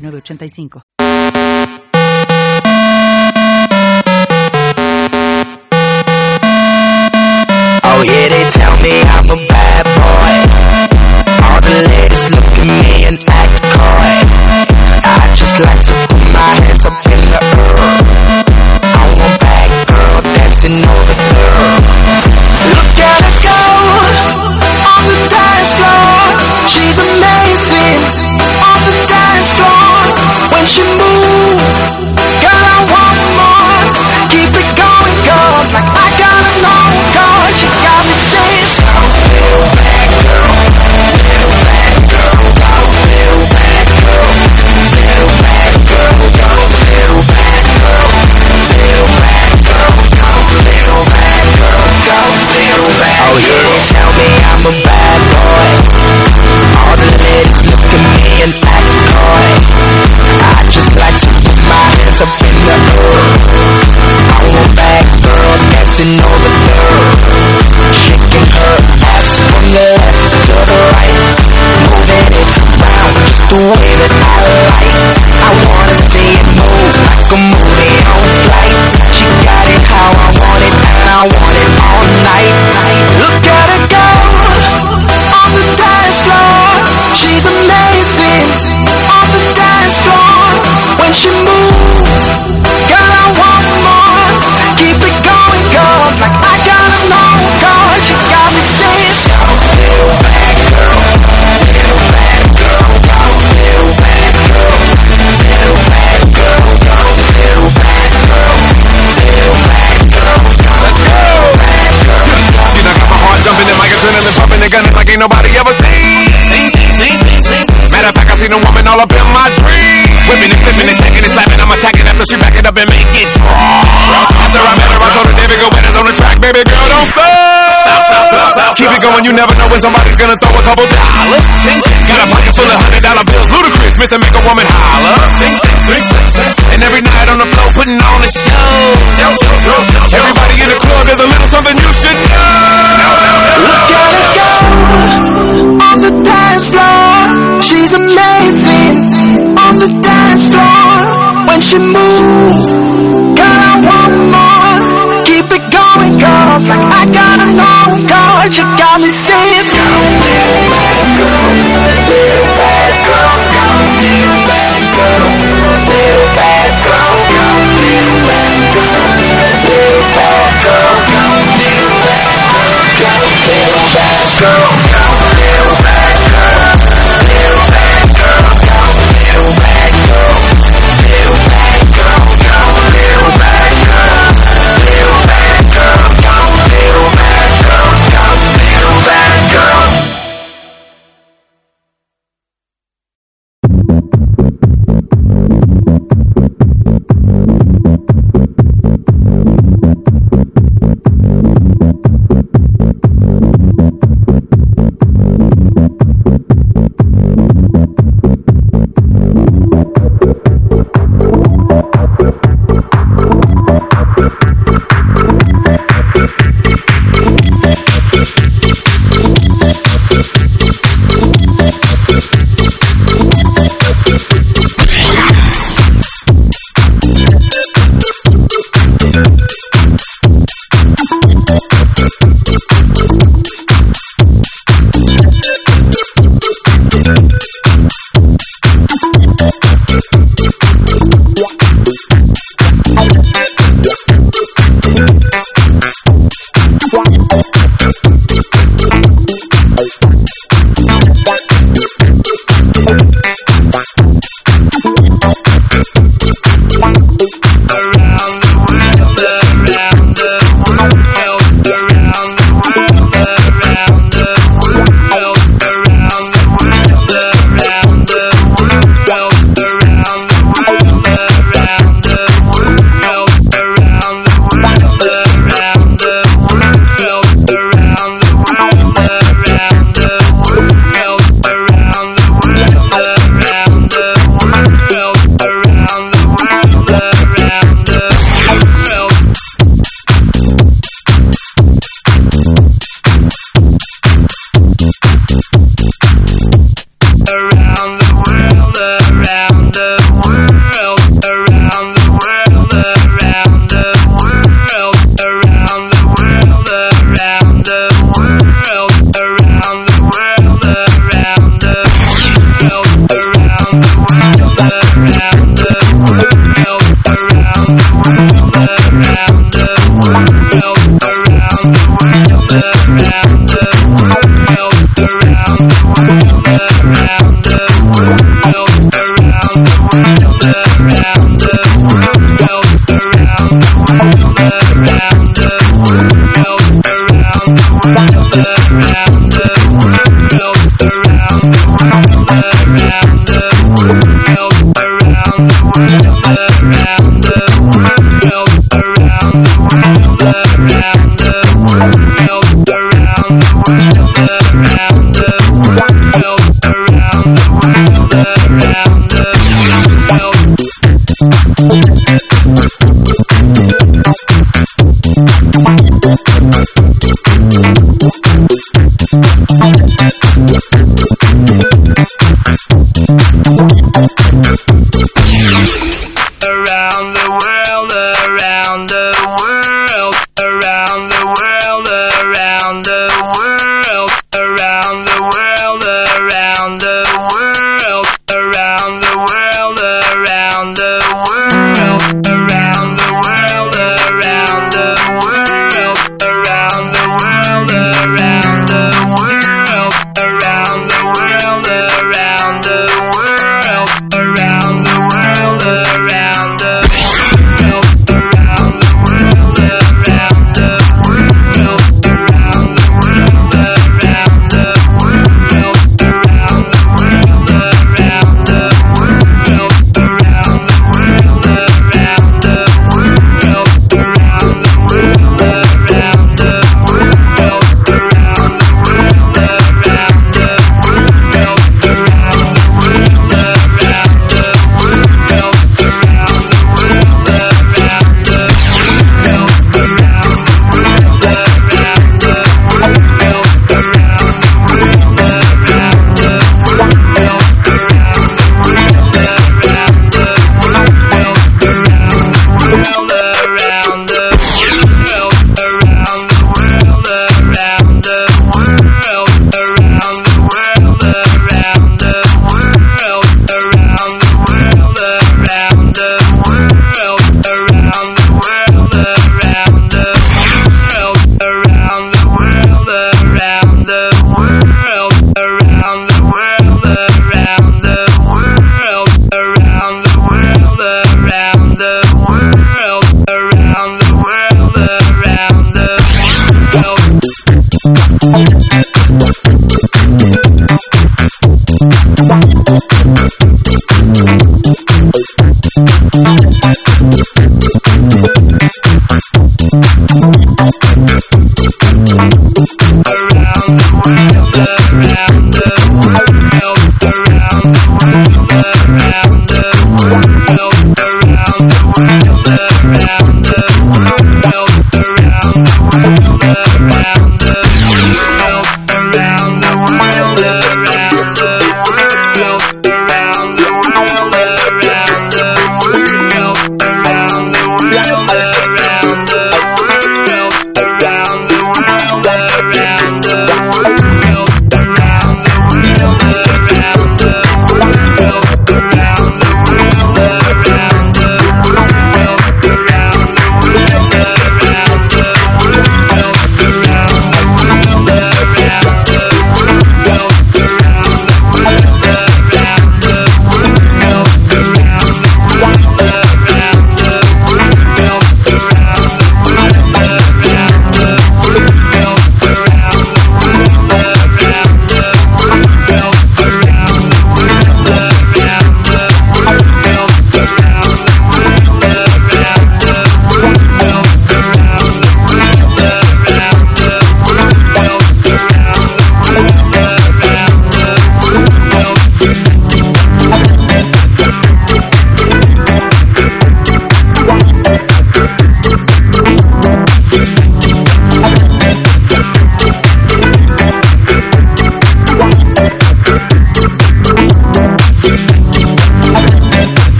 906985. Oh yeah, they tell me I'm a bad boy. All the ladies look at me and act coy. I just like to put my hands up in the air. I want bad girl dancing no you never know when somebody's gonna throw a couple dollars. Got a pocket full of hundred dollar bills, ludicrous. Mr. Make a woman holler. And every night on the floor, putting on a show. Everybody in the club, there's a little something you should know. Look at her go on the dance floor. She's amazing on the dance floor. When she moves, girl, I want more. Keep it going, girl, like I gotta know, girl promises Bye. Peace. Oh.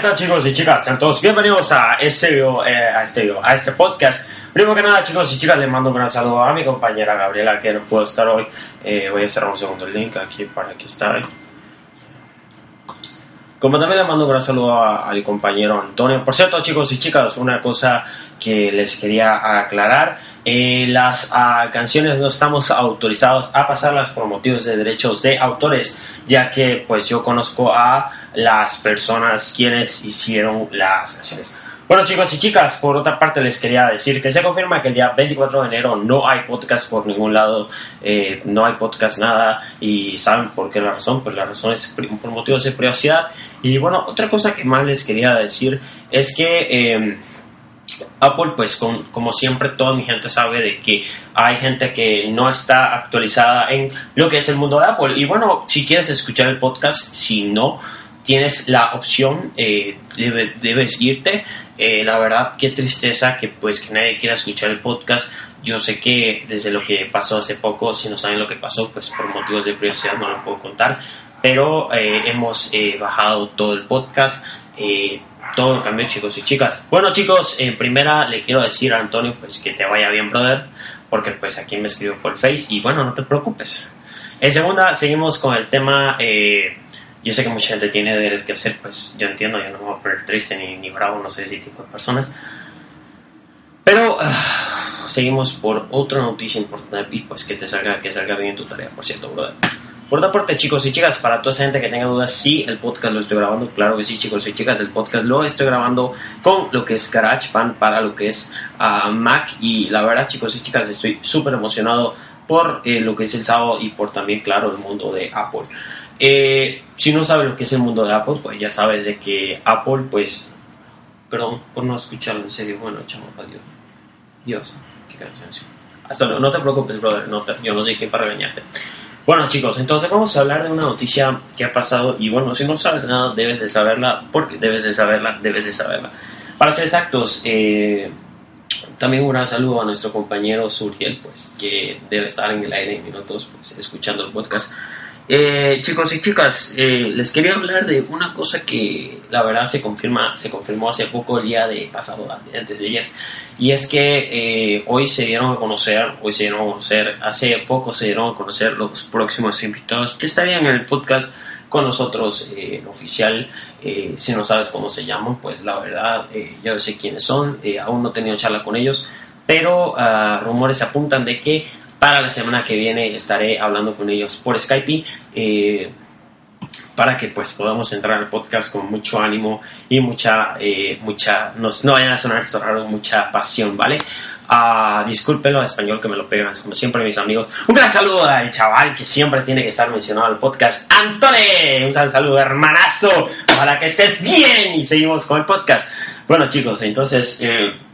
¿Qué tal chicos y chicas? Sean todos bienvenidos a este video, eh, a este video, a este podcast. Primero que nada, chicos y chicas, les mando un gran saludo a mi compañera Gabriela, que no pudo estar hoy. Eh, voy a cerrar un segundo el link aquí para que esté. Como también le mando un gran saludo a, a mi compañero Antonio. Por cierto, chicos y chicas, una cosa que les quería aclarar. eh, las ah, canciones no estamos autorizados a pasarlas por motivos de derechos de autores, ya que pues yo conozco a las personas quienes hicieron las canciones. Bueno chicos y chicas, por otra parte les quería decir que se confirma que el día 24 de enero no hay podcast por ningún lado, eh, no hay podcast nada y saben por qué la razón, pues la razón es por motivos de privacidad y bueno, otra cosa que más les quería decir es que eh, Apple, pues con- como siempre, toda mi gente sabe de que hay gente que no está actualizada en lo que es el mundo de Apple. Y bueno, si quieres escuchar el podcast, si no tienes la opción, eh, debe- debes irte. Eh, la verdad, qué tristeza que pues que nadie quiera escuchar el podcast. Yo sé que desde lo que pasó hace poco, si no saben lo que pasó, pues por motivos de privacidad no lo puedo contar. Pero eh, hemos eh, bajado todo el podcast. eh, todo cambió chicos y chicas. Bueno chicos, en primera le quiero decir a Antonio pues que te vaya bien brother, porque pues aquí me escribió por Face y bueno, no te preocupes. En segunda, seguimos con el tema, eh, yo sé que mucha gente tiene deberes que hacer, pues yo entiendo, yo no me voy a poner triste ni, ni bravo, no soy ese tipo de personas. Pero ah, seguimos por otra noticia importante y pues que te salga, que salga bien tu tarea, por cierto, brother. Por otra parte, chicos y chicas, para toda esa gente que tenga dudas, sí, el podcast lo estoy grabando. Claro que sí, chicos y chicas, el podcast lo estoy grabando con lo que es GarageBand para lo que es uh, Mac. Y la verdad, chicos y chicas, estoy súper emocionado por eh, lo que es el sábado y por también, claro, el mundo de Apple. Eh, si no sabes lo que es el mundo de Apple, pues ya sabes de que Apple, pues, perdón por no escucharlo en serio, bueno, chamo, adiós. Dios, qué canción. Hasta luego, no te preocupes, brother, no te, yo no sé quién para regañarte. Bueno chicos, entonces vamos a hablar de una noticia que ha pasado y bueno, si no sabes nada debes de saberla porque debes de saberla, debes de saberla. Para ser exactos, eh, también un gran saludo a nuestro compañero Suriel, pues que debe estar en el aire en minutos, pues escuchando el podcast. Eh, chicos y chicas, eh, les quería hablar de una cosa que la verdad se confirma, se confirmó hace poco el día de pasado, antes de ayer, y es que eh, hoy se dieron a conocer, hoy se dieron a conocer, hace poco se dieron a conocer los próximos invitados que estarían en el podcast con nosotros oficial. si no sabes cómo se llaman, pues la verdad, yo sé quiénes son, aún no he tenido charla con ellos, pero ah, rumores apuntan de que para la semana que viene estaré hablando con ellos por Skype eh, para que pues podamos entrar al podcast con mucho ánimo y mucha, eh, mucha, no, no vayan a sonar esto mucha pasión, ¿vale? Uh, discúlpenlo, español que me lo pegan, como siempre mis amigos. Un gran saludo al chaval que siempre tiene que estar mencionado en el podcast, Antone. Un saludo, hermanazo, para que estés bien y seguimos con el podcast. Bueno chicos, entonces... Eh,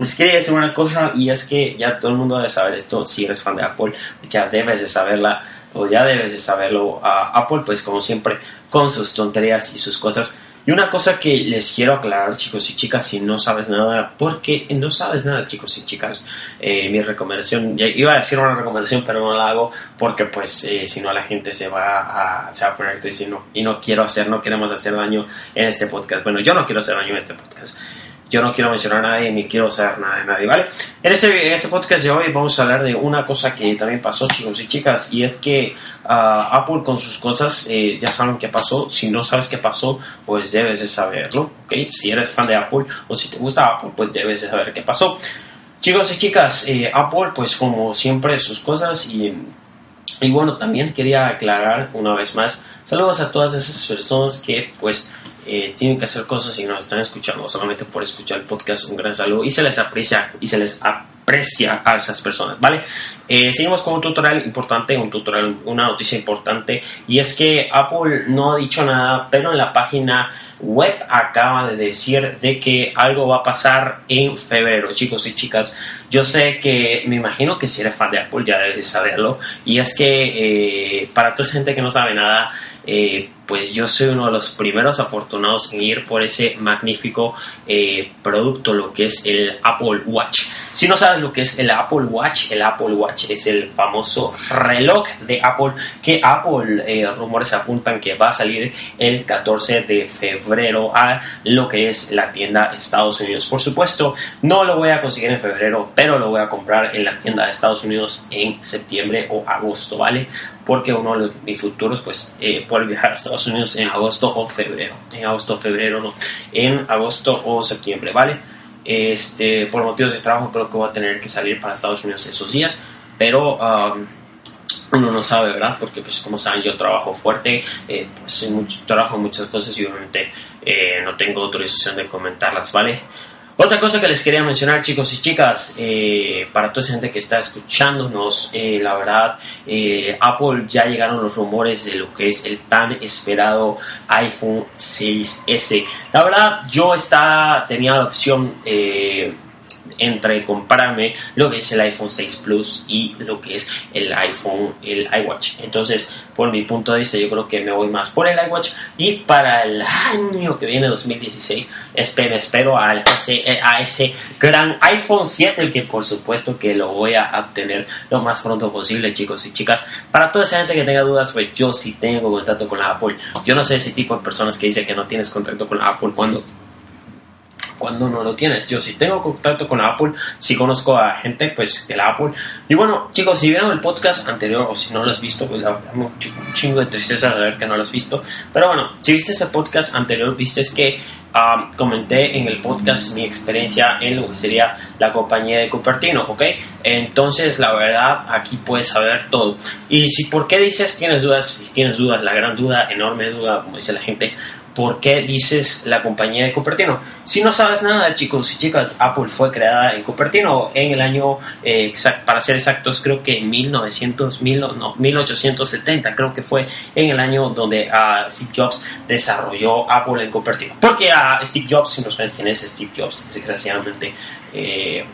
les quería decir una cosa y es que ya todo el mundo debe saber esto, si eres fan de Apple, ya debes de saberla o ya debes de saberlo. a Apple, pues como siempre, con sus tonterías y sus cosas. Y una cosa que les quiero aclarar, chicos y chicas, si no sabes nada, porque no sabes nada, chicos y chicas, eh, mi recomendación, iba a decir una recomendación, pero no la hago porque, pues, eh, si no la gente se va a, se va a poner triste y no, y no quiero hacer, no queremos hacer daño en este podcast. Bueno, yo no quiero hacer daño en este podcast yo no quiero mencionar a nadie ni quiero saber nada de nadie, ¿vale? En este, en este podcast de hoy vamos a hablar de una cosa que también pasó, chicos y chicas, y es que uh, Apple con sus cosas eh, ya saben qué pasó. Si no sabes qué pasó, pues debes de saberlo, ¿ok? Si eres fan de Apple o si te gusta Apple, pues debes de saber qué pasó. Chicos y chicas, eh, Apple, pues como siempre, sus cosas y, y bueno, también quería aclarar una vez más, saludos a todas esas personas que pues eh, tienen que hacer cosas y nos están escuchando solamente por escuchar el podcast. Un gran saludo y se les aprecia y se les aprecia a esas personas, ¿vale? Eh, seguimos con un tutorial importante, un tutorial, una noticia importante y es que Apple no ha dicho nada, pero en la página web acaba de decir de que algo va a pasar en febrero, chicos y chicas. Yo sé que, me imagino que si eres fan de Apple ya debes saberlo y es que eh, para toda esa gente que no sabe nada, eh, pues yo soy uno de los primeros afortunados en ir por ese magnífico eh, producto, lo que es el Apple Watch. Si no sabes lo que es el Apple Watch, el Apple Watch es el famoso reloj de Apple que Apple, eh, rumores apuntan que va a salir el 14 de febrero a lo que es la tienda Estados Unidos. Por supuesto, no lo voy a conseguir en febrero, pero lo voy a comprar en la tienda de Estados Unidos en septiembre o agosto, ¿vale? Porque uno de mis futuros, pues, eh, puede viajar a Estados Unidos en agosto o febrero. En agosto o febrero, no. En agosto o septiembre, ¿vale? Este, por motivos de trabajo creo que voy a tener que salir para Estados Unidos esos días, pero um, uno no sabe, ¿verdad? Porque pues como saben yo trabajo fuerte, eh, pues mucho, trabajo muchas cosas y obviamente eh, no tengo autorización de comentarlas, ¿vale? Otra cosa que les quería mencionar, chicos y chicas, eh, para toda esa gente que está escuchándonos, eh, la verdad, eh, Apple ya llegaron los rumores de lo que es el tan esperado iPhone 6S. La verdad, yo estaba, tenía la opción entre comprarme lo que es el iPhone 6 Plus y lo que es el iPhone, el iWatch. Entonces, por mi punto de vista, yo creo que me voy más por el iWatch y para el año que viene, 2016, espero, espero a ese, a ese gran iPhone 7, el que por supuesto que lo voy a obtener lo más pronto posible, chicos y chicas. Para toda esa gente que tenga dudas, pues yo sí tengo contacto con la Apple. Yo no sé ese tipo de personas que dicen que no tienes contacto con la Apple cuando cuando no lo tienes. Yo si tengo contacto con Apple, si conozco a gente pues de la Apple. Y bueno, chicos, si vieron el podcast anterior o si no lo has visto, pues un chingo de tristeza de ver que no lo has visto. Pero bueno, si viste ese podcast anterior, viste que ah, comenté en el podcast mi experiencia en lo que sería la compañía de Cupertino, ¿ok? Entonces, la verdad, aquí puedes saber todo. Y si por qué dices, tienes dudas, si tienes dudas, la gran duda, enorme duda, como dice la gente, ¿por qué dices la compañía de Cupertino? Si no sabes nada, chicos y chicas, Apple fue creada en Cupertino en el año, eh, exact- para ser exactos, creo que en 1900, mil- no, 1870, creo que fue en el año donde ah, Steve Jobs desarrolló Apple en Cupertino. Porque a Steve Jobs, si no sabes quién es Steve Jobs, desgraciadamente eh,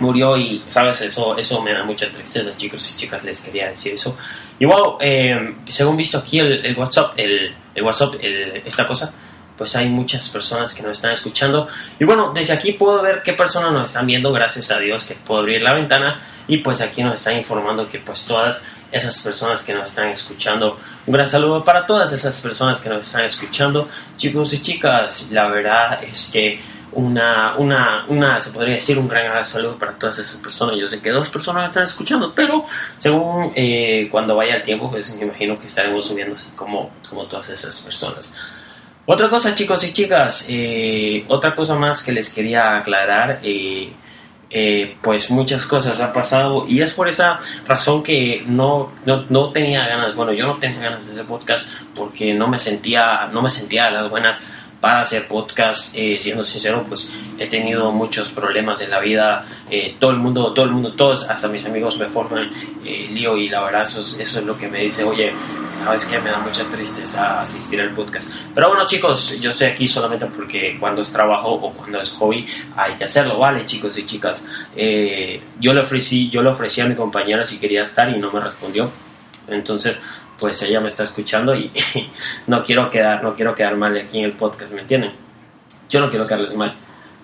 murió y, ¿sabes? Eso, eso me da mucha tristeza, chicos y chicas, les quería decir eso. Bueno, eh, según visto aquí el, WhatsApp, el, WhatsApp, esta cosa, pues hay muchas personas que nos están escuchando. Y bueno, desde aquí puedo ver qué personas nos están viendo, gracias a Dios que puedo abrir la ventana y pues aquí nos están informando que pues todas esas personas que nos están escuchando, un gran saludo para todas esas personas que nos están escuchando, chicos y chicas, la verdad es que una, una, una, se podría decir un gran saludo para todas esas personas. Yo sé que dos personas están escuchando, pero según eh, cuando vaya el tiempo, pues me imagino que estaremos subiendo así como, como todas esas personas. Otra cosa, chicos y chicas, eh, otra cosa más que les quería aclarar, eh, pues muchas cosas han pasado y es por esa razón que no, no, no tenía ganas, bueno, yo no tenía ganas de hacer podcast porque no me sentía, no me sentía a las buenas para hacer podcast, eh, siendo sincero, pues he tenido muchos problemas en la vida, eh, todo el mundo, todo el mundo, todos, hasta mis amigos me forman eh, lío y la verdad eso es, eso es lo que me dice, oye, sabes que me da mucha tristeza asistir al podcast. Pero bueno chicos, yo estoy aquí solamente porque cuando es trabajo o cuando es hobby hay que hacerlo, ¿vale chicos y chicas? Eh, yo le ofrecí, yo le ofrecí a mi compañera si quería estar y no me respondió, entonces pues ella me está escuchando y no quiero quedar, no quiero quedar mal aquí en el podcast, ¿me entienden? Yo no quiero quedarles mal.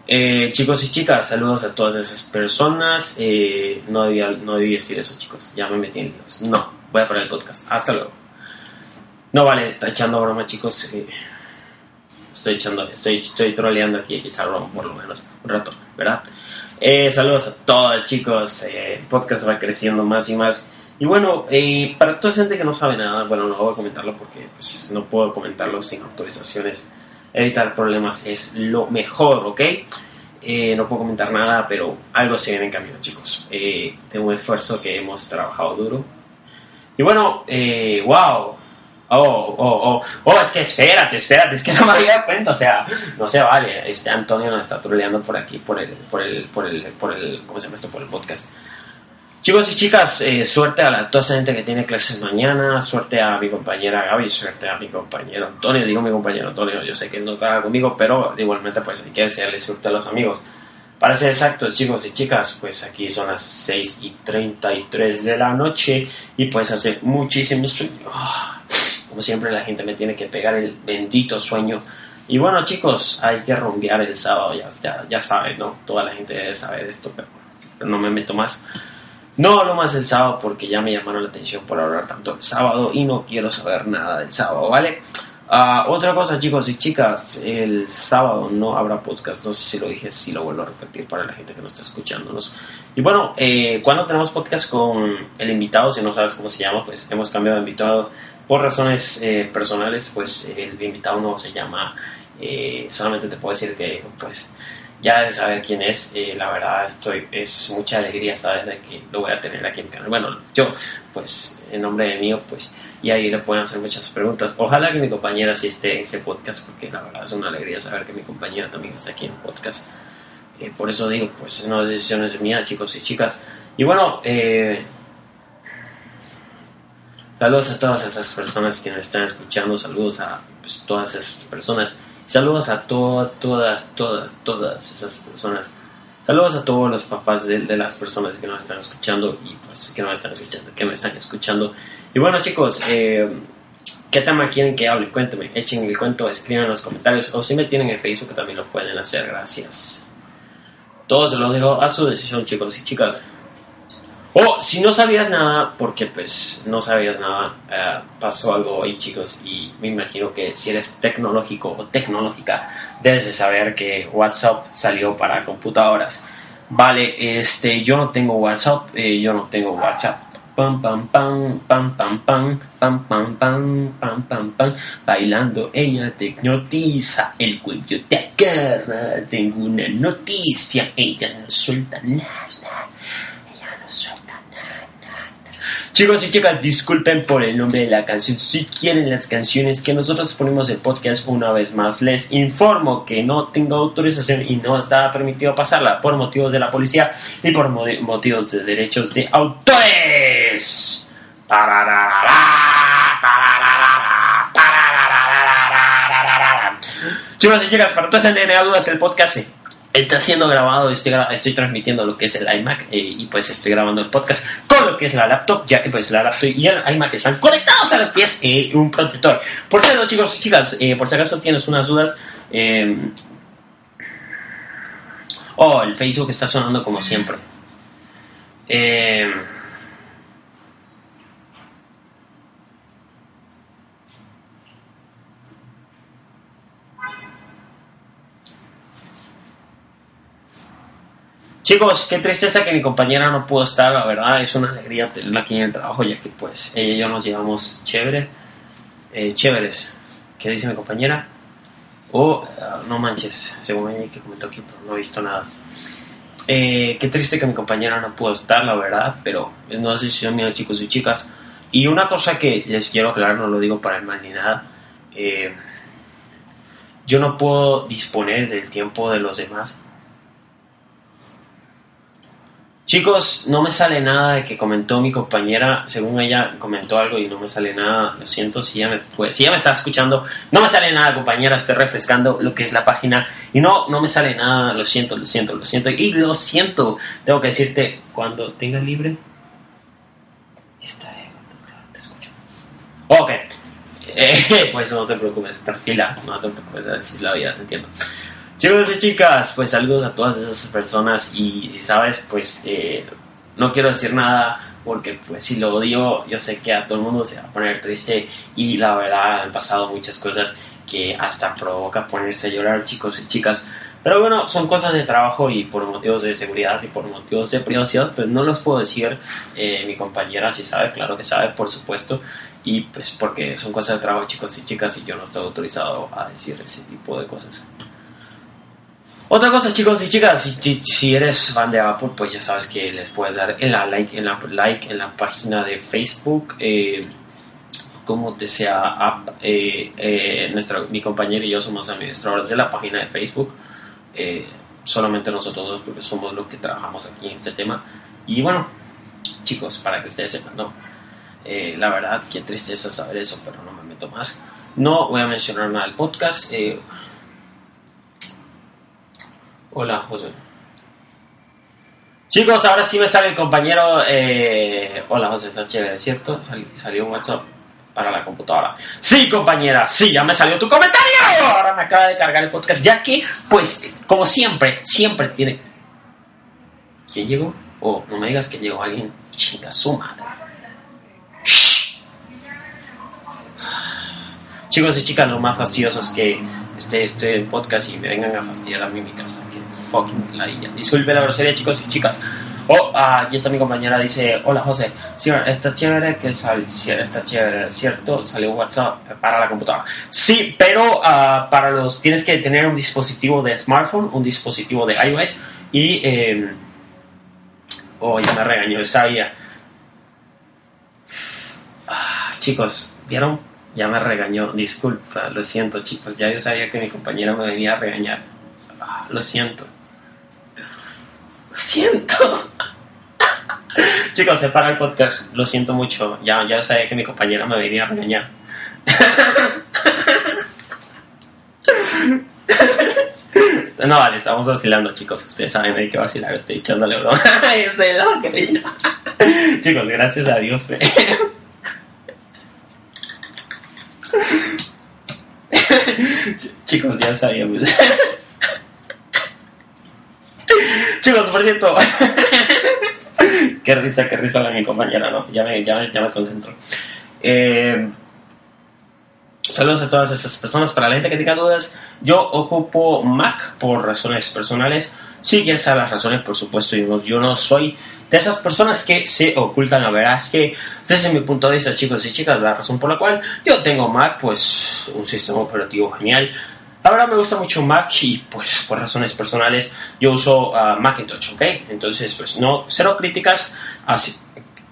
Eh, chicos y chicas, saludos a todas esas personas. Eh, no, debía, no debí decir eso, chicos. Ya me metí en líos. No, voy a parar el podcast. Hasta luego. No vale, está echando broma, chicos. Eh, estoy echando, estoy, estoy troleando aquí, echar broma por lo menos un rato, ¿verdad? Eh, saludos a todos, chicos. El podcast va creciendo más y más. Y bueno, eh, para toda gente que no sabe nada, bueno, no voy a comentarlo porque pues, no puedo comentarlo sin autorizaciones. Evitar problemas es lo mejor, ¿ok? Eh, no puedo comentar nada, pero algo se viene en camino, chicos. Eh, tengo un esfuerzo que hemos trabajado duro. Y bueno, eh, wow. Oh, oh, oh, oh, es que espérate, espérate, es que no me había dado cuenta, o sea, no se vale. Este Antonio nos está troleando por aquí, por el, por el, por el, por el, ¿cómo se llama esto? Por el podcast. Chicos y chicas, eh, suerte a la, toda esa gente que tiene clases mañana, suerte a mi compañera Gaby, suerte a mi compañero Antonio, digo mi compañero Antonio, yo sé que no trabaja conmigo, pero igualmente pues hay que desearle suerte a los amigos. Para ser exactos, chicos y chicas, pues aquí son las 6 y 33 de la noche y pues hace muchísimo sueño. Ah, como siempre la gente me tiene que pegar el bendito sueño. Y bueno chicos, hay que rumbear el sábado, ya, ya, ya saben, ¿no? Toda la gente debe saber esto, pero no me meto más. No hablo más del sábado porque ya me llamaron la atención por hablar tanto del sábado y no quiero saber nada del sábado, ¿vale? Ah, otra cosa, chicos y chicas, el sábado no habrá podcast, no sé si lo dije, si lo vuelvo a repetir para la gente que no está escuchándonos. Y bueno, eh, cuando tenemos podcast con el invitado, si no sabes cómo se llama, pues hemos cambiado de invitado por razones eh, personales, pues el invitado no se llama, eh, solamente te puedo decir que pues ya de saber quién es, eh, la verdad estoy, es mucha alegría saber que lo voy a tener aquí en mi canal. Bueno, yo, pues, en nombre de mío, pues, y ahí le pueden hacer muchas preguntas. Ojalá que mi compañera sí esté en ese podcast, porque la verdad es una alegría saber que mi compañera también está aquí en el podcast. Eh, por eso digo, pues, no es decisiones mías, chicos y chicas. Y bueno, eh, saludos a todas esas personas que me están escuchando, saludos a pues, todas esas personas. Saludos a to todas, todas, todas esas personas. Saludos a todos los papás de, de, las personas que nos están escuchando y pues que no me están escuchando, que me están escuchando. Y bueno chicos, eh, ¿qué tema quieren que hable? Cuéntenme, echen el cuento, escriban en los comentarios o si me tienen en Facebook también lo pueden hacer, gracias. Todo se lo dejo a su decisión chicos y chicas. O si no sabías nada, porque pues no sabías nada, uh, pasó algo ahí chicos y me imagino que si eres tecnológico o tecnológica, debes de saber que WhatsApp salió para computadoras. Vale, este, yo no tengo WhatsApp, eh, yo no tengo WhatsApp. Pam pam pam, pam pam pam, pam pam pam, pam pam bailando ella te hipnotiza, el cuello te agarra, tengo una noticia, ella no suelta nada. Chicos y chicas, disculpen por el nombre de la canción. Si quieren las canciones que nosotros ponemos en podcast una vez más, les informo que no tengo autorización y no está permitido pasarla por motivos de la policía y por mo- motivos de derechos de autores. Chicos y chicas, para todas las dudas, el podcast se está siendo grabado, estoy, estoy transmitiendo lo que es el iMac eh, y pues estoy grabando el podcast con lo que es la laptop, ya que pues la laptop y el iMac están conectados a lo que eh, un protector. Por cierto, chicos y chicas, eh, por si acaso tienes unas dudas, eh, oh, el Facebook está sonando como siempre. Chicos, qué tristeza que mi compañera no pudo estar, la verdad es una alegría tenerla aquí en el trabajo, ya que pues ella y yo nos llevamos chévere, eh, chéveres. ¿Qué dice mi compañera? Oh, ah, no manches, según ella que comentó aquí, pero no he visto nada. Eh, qué triste que mi compañera no pudo estar, la verdad, pero no es decisión mía, chicos y chicas. Y una cosa que les quiero aclarar, no lo digo para el mal ni nada, eh, yo no puedo disponer del tiempo de los demás Chicos, no me sale nada de que comentó mi compañera, según ella comentó algo y no me sale nada, lo siento si ya me está escuchando, no me sale nada compañera, estoy refrescando lo que es la página. Y no, no me sale nada, lo siento, lo siento, lo siento. Y lo siento, tengo que decirte, cuando tenga libre, estaré, te escucho. Ok, Eh, pues no te preocupes, tranquila, no te preocupes, así es la vida, te entiendo. Chicos y chicas, pues saludos a todas esas personas y si sabes, pues eh, no quiero decir nada porque pues si lo digo yo sé que a todo el mundo se va a poner triste y la verdad han pasado muchas cosas que hasta provoca ponerse a llorar chicos y chicas. Pero bueno, son cosas de trabajo y por motivos de seguridad y por motivos de privacidad, pues no los puedo decir. Eh, mi compañera si sabe, claro que sabe, por supuesto. Y pues porque son cosas de trabajo chicos y chicas y yo no estoy autorizado a decir ese tipo de cosas. Otra cosa, chicos y chicas, si, si- eres fan de Apple, pues ya sabes que les puedes dar en la like en la like en la página de Facebook, eh, como te sea app. Eh, eh, nuestra, mi compañero y yo somos administradores de la página de Facebook. Eh, solamente nosotros dos, porque somos los que trabajamos aquí en este tema. Y bueno, chicos, para que ustedes sepan, ¿no? Eh, la verdad, qué tristeza saber eso, pero no me meto más. No voy a mencionar nada del podcast. Hola, José. Chicos, ahora sí me sale el compañero. eh, Hola, José, estás chévere, ¿cierto? Sal- salió un WhatsApp para la computadora. Sí, compañera, sí, ya me salió tu comentario. Ahora me acaba de cargar el podcast, ya que, pues, como siempre, siempre tiene. ¿Quién llegó? Oh, no me digas que llegó alguien. Chinga su madre. Chicos y chicas, lo más fastidioso es que esté este podcast y me vengan a fastidiar a mí en mi casa. Que fucking ladilla. Disculpe la grosería, chicos y chicas. Oh, ah, aquí está mi compañera, dice, hola José, sí, está chévere que sal, está chévere, ¿cierto? Salió WhatsApp para la computadora. Sí, pero ah, para los, tienes que tener un dispositivo de smartphone, un dispositivo de iOS y, eh, oh, ya me regañó, sabía. Ah, chicos, ¿vieron? Ya me regañó, disculpa, lo siento chicos, ya yo sabía que mi compañera me venía a regañar. Ah, lo siento. Lo siento. chicos, se para el podcast, lo siento mucho, ya, ya sabía que mi compañera me venía a regañar. No, vale, estamos vacilando, chicos. Ustedes saben hay que vacilar, estoy echándole broma. Chicos, gracias a Dios. Chicos, ya sabíamos. Chicos, por cierto. qué risa, qué risa la mi compañera, ¿no? Ya me, ya ya me concentro. Eh, saludos a todas esas personas. Para la gente que tenga dudas, yo ocupo Mac por razones personales. Si quieres saber las razones, por supuesto, yo no, soy de esas personas que se ocultan la verdad. Es que desde mi punto de vista, chicos y chicas, la razón por la cual yo tengo Mac, pues un sistema operativo genial. La verdad me gusta mucho Mac y pues por razones personales yo uso ah, Macintosh, ¿ok? Entonces pues no, cero críticas hacia,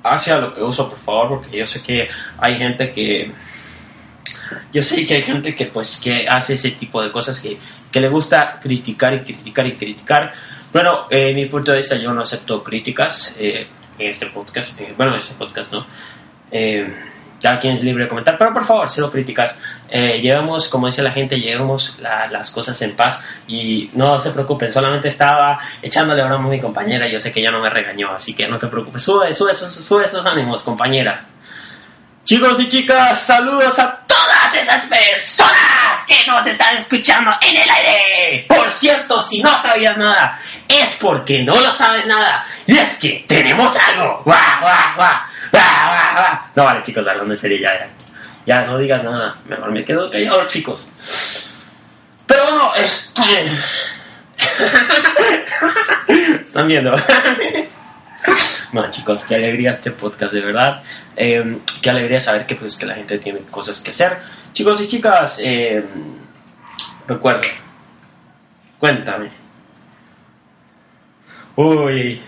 hacia lo que uso, por favor, porque yo sé que hay gente que... Yo sé que hay gente que pues que hace ese tipo de cosas que, que le gusta criticar y criticar y criticar. Bueno, eh, mi punto de vista yo no acepto críticas eh, en este podcast, eh, bueno, en este podcast no. Eh, cada quien es libre de comentar, pero por favor, cero críticas. Eh, llevamos, como dice la gente, llevamos la- las cosas en paz y no se preocupen, solamente estaba echándole broma a mi compañera, yo sé que ella no me regañó, así que no te preocupes, sube, sube, esos- sube esos ánimos, compañera. Chicos y chicas, saludos a esas personas que nos están escuchando en el aire. Por cierto, si no sabías nada, es porque no lo sabes nada. Y es que tenemos algo. No, vale, chicos, hablando en serio, ya, ya. Ya, no digas nada. Mejor me quedo callado, chicos. Pero bueno, este... Están viendo. No, chicos, qué alegría este podcast, de verdad. Eh, qué alegría saber que, pues, que la gente tiene cosas que hacer. Chicos y chicas, eh, recuerden, cuéntame. Uy.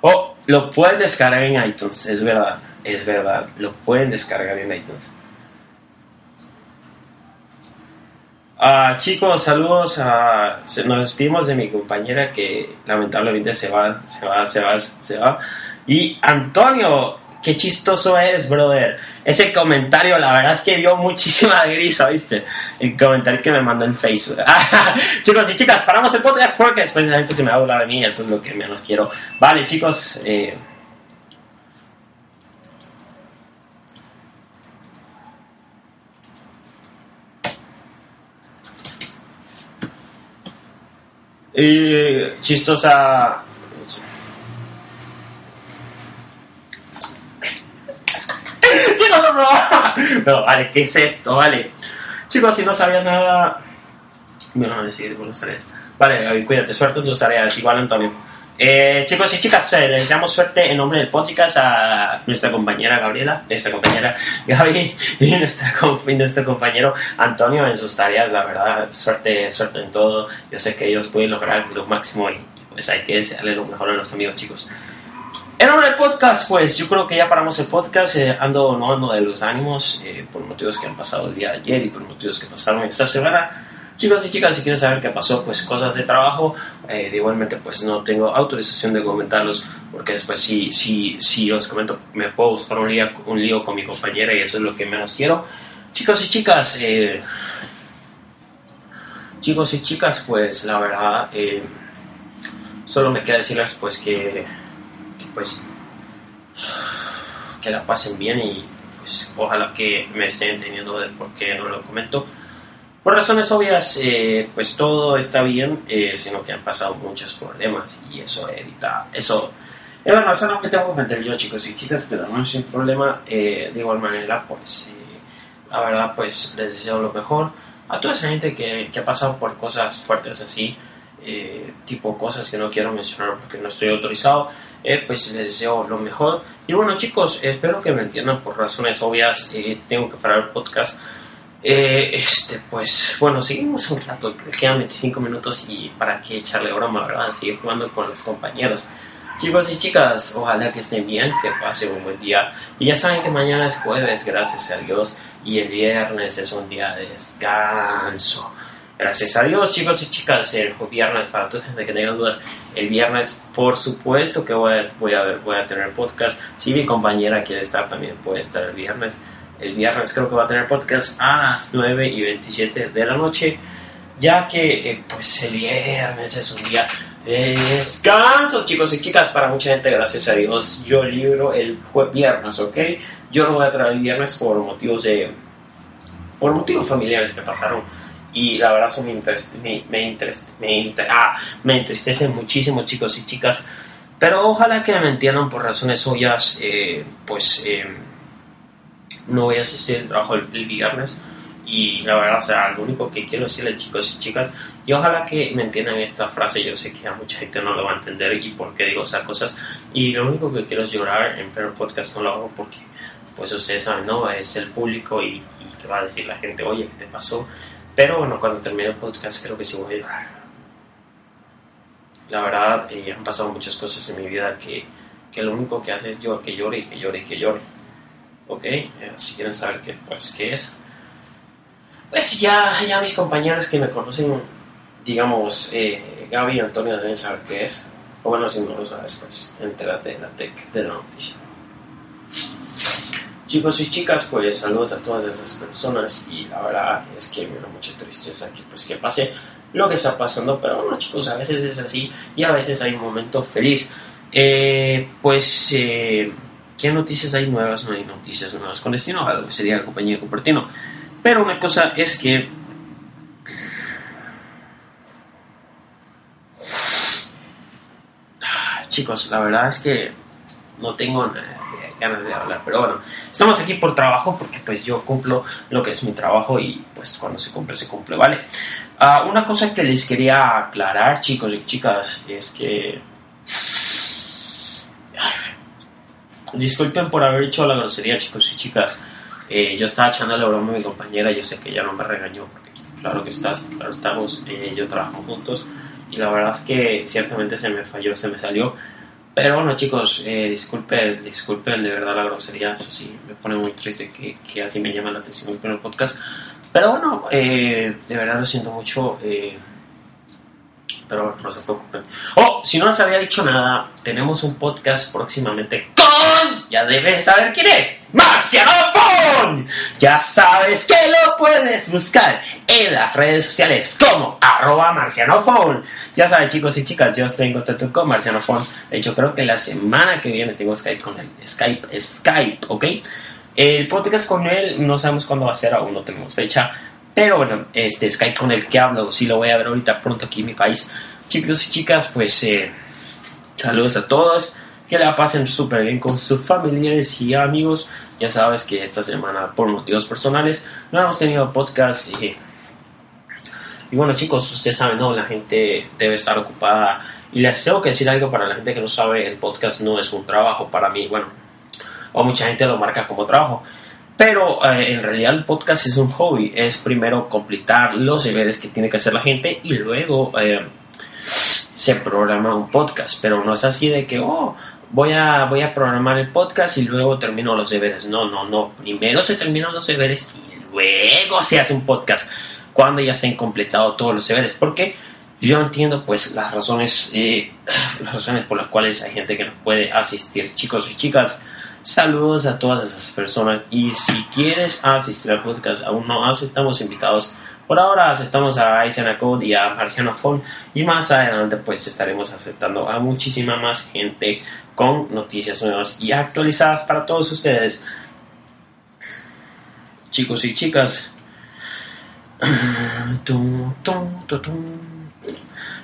Oh, lo pueden descargar en iTunes, es verdad, es verdad, lo pueden descargar en iTunes. Ah, chicos, saludos. a- nos despedimos de mi compañera que lamentablemente se va, se va, se va, se va. Y Antonio, qué chistoso es, brother. Ese comentario, la verdad es que dio muchísima grisa, ¿viste? El comentario que me mandó en Facebook. chicos y chicas, paramos el podcast porque después la gente se me va a burlar de mí, eso es lo que menos quiero. Vale, chicos, eh, eh, chistosa. Chicos, no, no, vale, ¿qué es esto? Vale. Chicos, si no sabías nada. Bueno, decir con las tareas. Vale, cuídate, suerte en tus tareas, igual Antonio. Eh, chicos y chicas, eh, les damos suerte en nombre del podcast a nuestra compañera Gabriela, nuestra compañera Gaby y, nuestra, y nuestro compañero Antonio en sus tareas. La verdad, suerte, suerte en todo. Yo sé que ellos pueden lograr lo máximo y pues hay que desearle lo mejor a los amigos, chicos. En nombre del podcast, pues yo creo que ya paramos el podcast. eh, ando no ando de los ánimos eh, por motivos que han pasado el día de ayer y por motivos que pasaron esta semana. Chicos y chicas, si quieren saber qué pasó, pues cosas de trabajo, eh, igualmente pues no tengo autorización de comentarlos, porque después si, si, si os comento me puedo buscar un lío, un lío con mi compañera y eso es lo que menos quiero. Chicos y chicas, eh, chicos y chicas, pues la verdad, eh, solo me queda decirles pues que, pues que la pasen bien y pues ojalá que me estén entendiendo de por qué no lo comento. Por razones obvias, eh, pues todo está bien, eh, sino que han pasado muchos problemas y eso evita, eso, es eso no me tengo que meter yo chicos y chicas, pero no sin problema, eh, de igual manera, pues, eh, la verdad, pues les deseo lo mejor a toda esa gente que, que ha pasado por cosas fuertes así, eh, tipo cosas que no quiero mencionar porque no estoy autorizado, eh, pues les deseo lo mejor. Y bueno chicos, espero que me entiendan por razones obvias, tengo que parar el podcast. Eh, este, pues bueno, seguimos un rato, quedan 25 minutos y para qué echarle broma, ¿verdad? Seguir jugando con los compañeros. Chicos y chicas, ojalá que estén bien, que pasen un buen día. Y ya saben que mañana es jueves, gracias a Dios, y el viernes es un día de descanso. Gracias a Dios, chicos y chicas, el viernes, para todos los que tengan dudas, el viernes, por supuesto que voy a, voy a, voy a tener podcast. Si mi compañera quiere estar, también puede estar el viernes. El viernes creo que va a tener podcast a las 9 y 27 de la noche, ya que eh, pues el viernes es un día de descanso, chicos y chicas, para mucha gente, gracias a Dios, yo libro el jue- viernes, ¿ok? Yo no voy a traer el viernes por motivos de... por motivos familiares que pasaron. Y la verdad eso me, me, me, ah, me entristece muchísimo chicos y chicas. Pero ojalá que me entiendan por razones obvias eh, pues eh, no voy a asistir al trabajo el, el viernes Y la verdad, o sea, lo único que quiero decirle chicos y chicas, y ojalá que me entiendan esta frase, yo sé que a mucha gente no lo va a entender y por qué digo esas cosas, y lo único que quiero es llorar en pleno podcast no lo hago porque, pues ustedes saben, ¿no? Es el público y, que va a decir la gente, oye, ¿qué te pasó? Pero bueno, cuando termine el podcast creo que sí voy a llorar. La verdad, eh, han pasado muchas cosas en mi vida que, que lo único que hace es llorar, que llore y que llore y que llore. ¿Ok? Eh, si quieren saber qué, pues, qué es. Pues ya, ya mis compañeros que me conocen, digamos, eh, Gaby y Antonio deben saber qué es. O bueno, si no lo sabes, pues entérate en la tech de la noticia. Chicos y chicas, pues saludos a todas esas personas y la verdad es que me da mucha tristeza que pues que pase lo que está pasando, pero bueno chicos, a veces es así y a veces hay un momento feliz. Eh, pues, eh, ¿qué noticias hay nuevas? No hay noticias nuevas con destino a lo que sería la compañía de Cupertino. Pero una cosa es que Ah, chicos, la verdad es que no tengo ganas de hablar, pero bueno, estamos aquí por trabajo porque pues yo cumplo lo que es mi trabajo y pues cuando se cumple, se cumple, ¿vale? Ah, una cosa que les quería aclarar, chicos y chicas, es que... Disculpen por haber hecho la grosería, chicos y chicas. Eh, yo estaba echándole broma a mi compañera, yo sé que ella no me regañó, claro que estás, claro estamos, yo trabajo juntos y la verdad es que ciertamente se me falló, se me salió. Pero bueno chicos, eh, disculpen, disculpen de verdad la grosería, eso sí, me pone muy triste que, que así me llama la atención el podcast. Pero bueno, eh, de verdad lo siento mucho. eh, pero no se preocupen. Oh, si no les había dicho nada, tenemos un podcast próximamente con. Ya debes saber quién es. ¡Marcianofon! Ya sabes que lo puedes buscar en las redes sociales como arroba marcianofon. Ya saben, chicos y chicas, yo estoy en contacto con Marcianofon. De hecho, creo que la semana que viene tengo Skype con él. Skype, Skype, ¿ok? El podcast con él no sabemos cuándo va a ser, aún no tenemos fecha. Pero bueno, este Skype con el que hablo, sí lo voy a ver ahorita pronto aquí en mi país. Chicos y chicas, pues eh, saludos a todos. Que la pasen súper bien con sus familiares y amigos. Ya sabes que esta semana, por motivos personales, no hemos tenido podcast. Y, bueno, chicos, ustedes saben, ¿no? La gente debe estar ocupada. Y les tengo que decir algo para la gente que no sabe: el podcast no es un trabajo para mí. Bueno, o mucha gente lo marca como trabajo. Pero eh, en realidad el podcast es un hobby. Es primero completar los deberes que tiene que hacer la gente y luego eh, se programa un podcast. Pero no es así de que, oh, voy a, voy a programar el podcast y luego termino los deberes. No, no, no. Primero se terminan los deberes y luego se hace un podcast cuando ya estén completados todos los deberes. Porque yo entiendo pues las razones, eh, las razones por las cuales hay gente que no puede asistir. Chicos y chicas, Saludos a todas esas personas y si quieres asistir al podcast, aún no aceptamos invitados. Por ahora aceptamos a Aizen Code y a Marciano Phone y más adelante pues estaremos aceptando a muchísima más gente con noticias nuevas y actualizadas para todos ustedes. Chicos y chicas. Tum, tum, tum.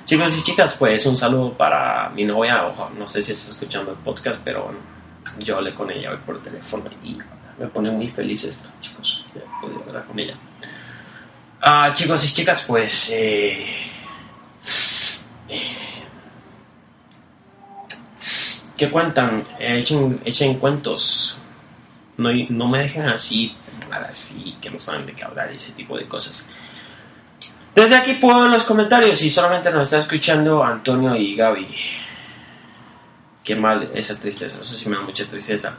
Chicos y chicas, pues un saludo para mi novia. Ojo, no sé si está escuchando el podcast, pero yo hablé con ella hoy por teléfono y me pone muy feliz esto, chicos, de poder hablar con ella. Ah, chicos y chicas, pues... Eh, ¿Qué cuentan? Echen, echen cuentos. No, no me dejen así, así, que no saben de qué hablar, ese tipo de cosas. Desde aquí puedo ver los comentarios y solamente nos está escuchando Antonio y Gaby qué mal esa tristeza, eso sí me da mucha tristeza.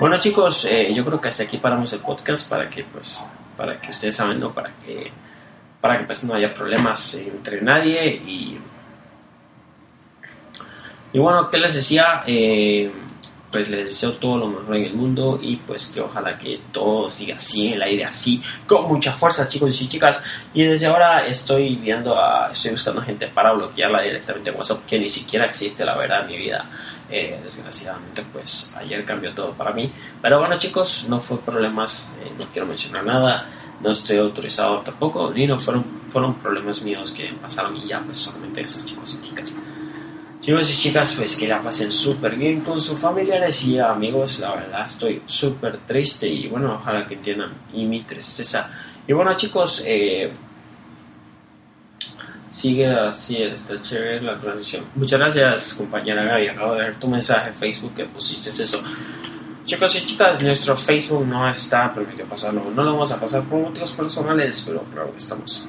Bueno chicos, eh, yo creo que hasta aquí paramos el podcast para que pues, para que ustedes saben, ¿no? Para que, para que pues no haya problemas entre nadie y... Y bueno, ¿qué les decía? Eh, pues les deseo todo lo mejor en el mundo y pues que ojalá que todo siga así, el aire así, con mucha fuerza chicos y chicas. Y desde ahora estoy viendo a, estoy buscando gente para bloquearla directamente en WhatsApp, que ni siquiera existe la verdad en mi vida. Eh, desgraciadamente pues ayer cambió todo para mí. Pero bueno chicos, no fue problemas, eh, no quiero mencionar nada, no estoy autorizado tampoco, ni no fueron, fueron problemas míos que pasaron y ya pues solamente esos chicos y chicas. Chicos y chicas, pues que la pasen súper bien con sus familiares y amigos. La verdad, estoy súper triste y bueno, ojalá que entiendan y mi tristeza. Y bueno, chicos, eh, sigue así, está chévere la transición. Muchas gracias, compañera Gaby. Acabo de ver tu mensaje en Facebook que pusiste eso. Chicos y chicas, nuestro Facebook no está permitido pasarlo. No lo vamos a pasar por motivos personales, pero claro que estamos.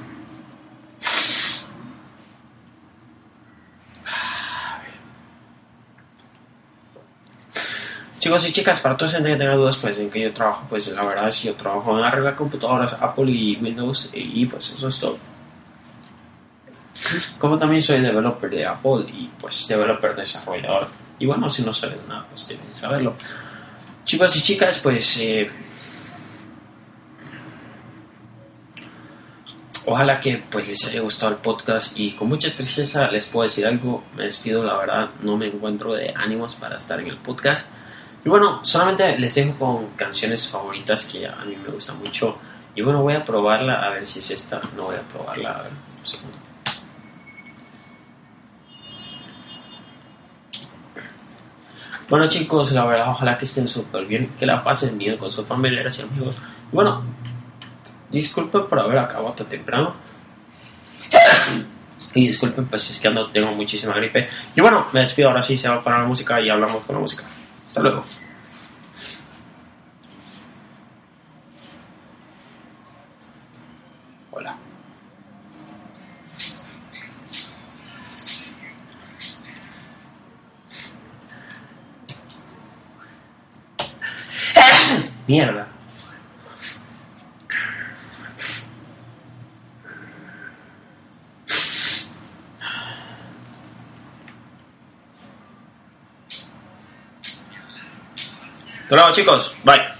Chicos y chicas, para todos que tengan dudas pues en que yo trabajo, pues la verdad es que yo trabajo en arreglar computadoras Apple y Windows y pues eso es todo. Como también soy developer de Apple y pues developer desarrollador. Y bueno, si no saben nada, pues deben saberlo. Chicos y chicas, pues eh, ojalá que pues les haya gustado el podcast y con mucha tristeza les puedo decir algo, me despido, la verdad no me encuentro de ánimos para estar en el podcast. Y bueno, solamente les dejo con canciones favoritas que a mí me gustan mucho. Y bueno, voy a probarla a ver si es esta. No voy a probarla, a ver, un segundo. Bueno chicos, la verdad, ojalá que estén súper bien, que la pasen bien con sus familiares y amigos. Y bueno, disculpen por haber acabado tan temprano. Y disculpen pues es que ando, tengo muchísima gripe. Y bueno, me despido ahora sí, se va a parar la música y hablamos con la música. Hasta luego. Hola. Mierda. Hasta luego chicos. Bye.